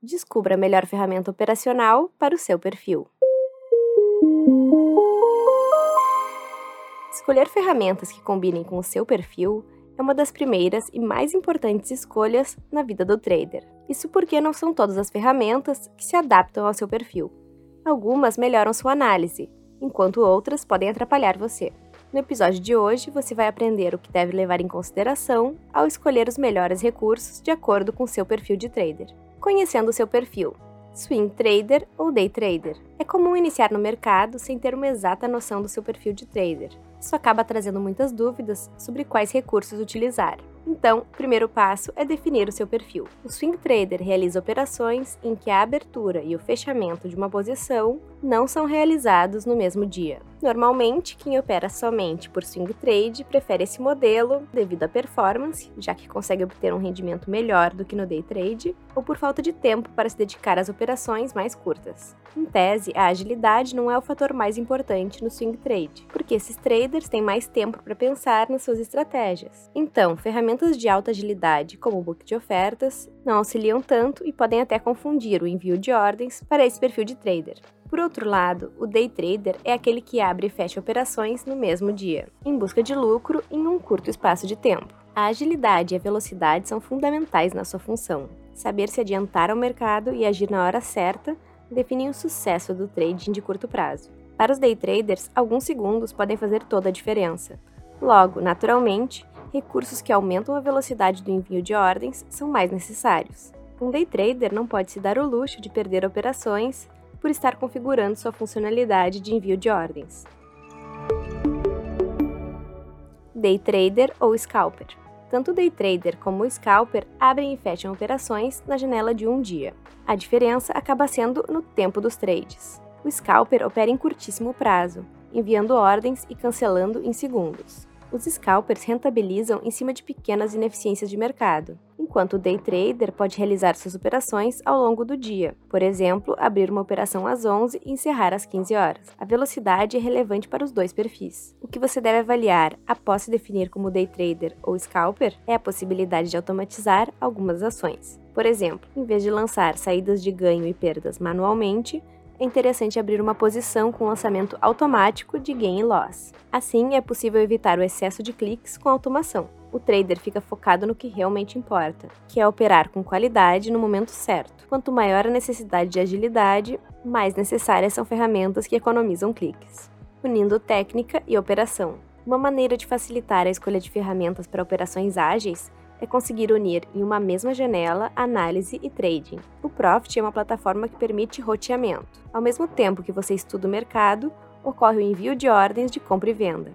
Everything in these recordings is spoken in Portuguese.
Descubra a melhor ferramenta operacional para o seu perfil. Escolher ferramentas que combinem com o seu perfil é uma das primeiras e mais importantes escolhas na vida do trader. Isso porque não são todas as ferramentas que se adaptam ao seu perfil. Algumas melhoram sua análise, enquanto outras podem atrapalhar você. No episódio de hoje, você vai aprender o que deve levar em consideração ao escolher os melhores recursos de acordo com seu perfil de trader. Conhecendo seu perfil, swing trader ou day trader. É comum iniciar no mercado sem ter uma exata noção do seu perfil de trader. Isso acaba trazendo muitas dúvidas sobre quais recursos utilizar. Então, o primeiro passo é definir o seu perfil. O swing trader realiza operações em que a abertura e o fechamento de uma posição não são realizados no mesmo dia. Normalmente, quem opera somente por swing trade prefere esse modelo devido à performance, já que consegue obter um rendimento melhor do que no day trade, ou por falta de tempo para se dedicar às operações mais curtas. Em tese, a agilidade não é o fator mais importante no swing trade, porque esses traders têm mais tempo para pensar nas suas estratégias. Então, ferramentas de alta agilidade, como o book de ofertas, não auxiliam tanto e podem até confundir o envio de ordens para esse perfil de trader. Por outro lado, o day trader é aquele que abre e fecha operações no mesmo dia, em busca de lucro em um curto espaço de tempo. A agilidade e a velocidade são fundamentais na sua função. Saber se adiantar ao mercado e agir na hora certa definem o sucesso do trading de curto prazo. Para os day traders, alguns segundos podem fazer toda a diferença. Logo, naturalmente, recursos que aumentam a velocidade do envio de ordens são mais necessários. Um day trader não pode se dar o luxo de perder operações por estar configurando sua funcionalidade de envio de ordens. Day trader ou scalper. Tanto o day trader como o scalper abrem e fecham operações na janela de um dia. A diferença acaba sendo no tempo dos trades. O scalper opera em curtíssimo prazo, enviando ordens e cancelando em segundos. Os scalpers rentabilizam em cima de pequenas ineficiências de mercado, enquanto o day trader pode realizar suas operações ao longo do dia, por exemplo, abrir uma operação às 11 e encerrar às 15 horas. A velocidade é relevante para os dois perfis. O que você deve avaliar após se definir como day trader ou scalper é a possibilidade de automatizar algumas ações. Por exemplo, em vez de lançar saídas de ganho e perdas manualmente, é interessante abrir uma posição com lançamento automático de gain e loss. Assim, é possível evitar o excesso de cliques com automação. O trader fica focado no que realmente importa, que é operar com qualidade no momento certo. Quanto maior a necessidade de agilidade, mais necessárias são ferramentas que economizam cliques. Unindo técnica e operação. Uma maneira de facilitar a escolha de ferramentas para operações ágeis é conseguir unir em uma mesma janela análise e trading. O Profit é uma plataforma que permite roteamento. Ao mesmo tempo que você estuda o mercado, ocorre o envio de ordens de compra e venda.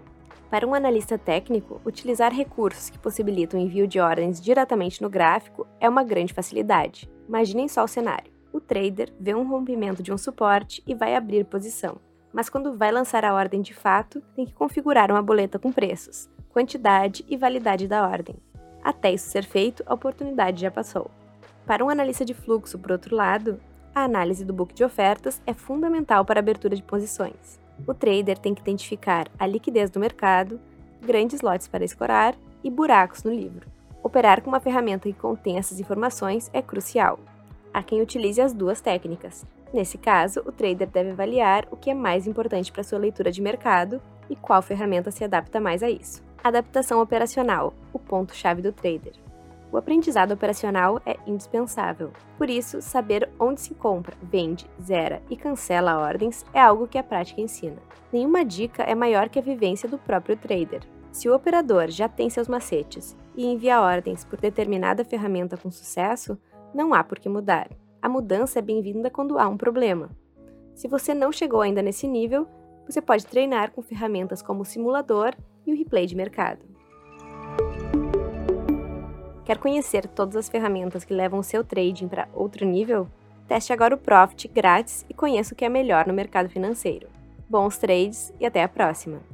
Para um analista técnico, utilizar recursos que possibilitam o envio de ordens diretamente no gráfico é uma grande facilidade. Imaginem só o cenário. O trader vê um rompimento de um suporte e vai abrir posição. Mas quando vai lançar a ordem de fato, tem que configurar uma boleta com preços, quantidade e validade da ordem. Até isso ser feito, a oportunidade já passou. Para um analista de fluxo, por outro lado, a análise do book de ofertas é fundamental para a abertura de posições. O trader tem que identificar a liquidez do mercado, grandes lotes para escorar e buracos no livro. Operar com uma ferramenta que contém essas informações é crucial. Há quem utilize as duas técnicas. Nesse caso, o trader deve avaliar o que é mais importante para sua leitura de mercado e qual ferramenta se adapta mais a isso. Adaptação operacional, o ponto-chave do trader. O aprendizado operacional é indispensável. Por isso, saber onde se compra, vende, zera e cancela ordens é algo que a prática ensina. Nenhuma dica é maior que a vivência do próprio trader. Se o operador já tem seus macetes e envia ordens por determinada ferramenta com sucesso, não há por que mudar. A mudança é bem-vinda quando há um problema. Se você não chegou ainda nesse nível, você pode treinar com ferramentas como o simulador e o replay de mercado. Quer conhecer todas as ferramentas que levam o seu trading para outro nível? Teste agora o Profit grátis e conheça o que é melhor no mercado financeiro. Bons trades e até a próxima!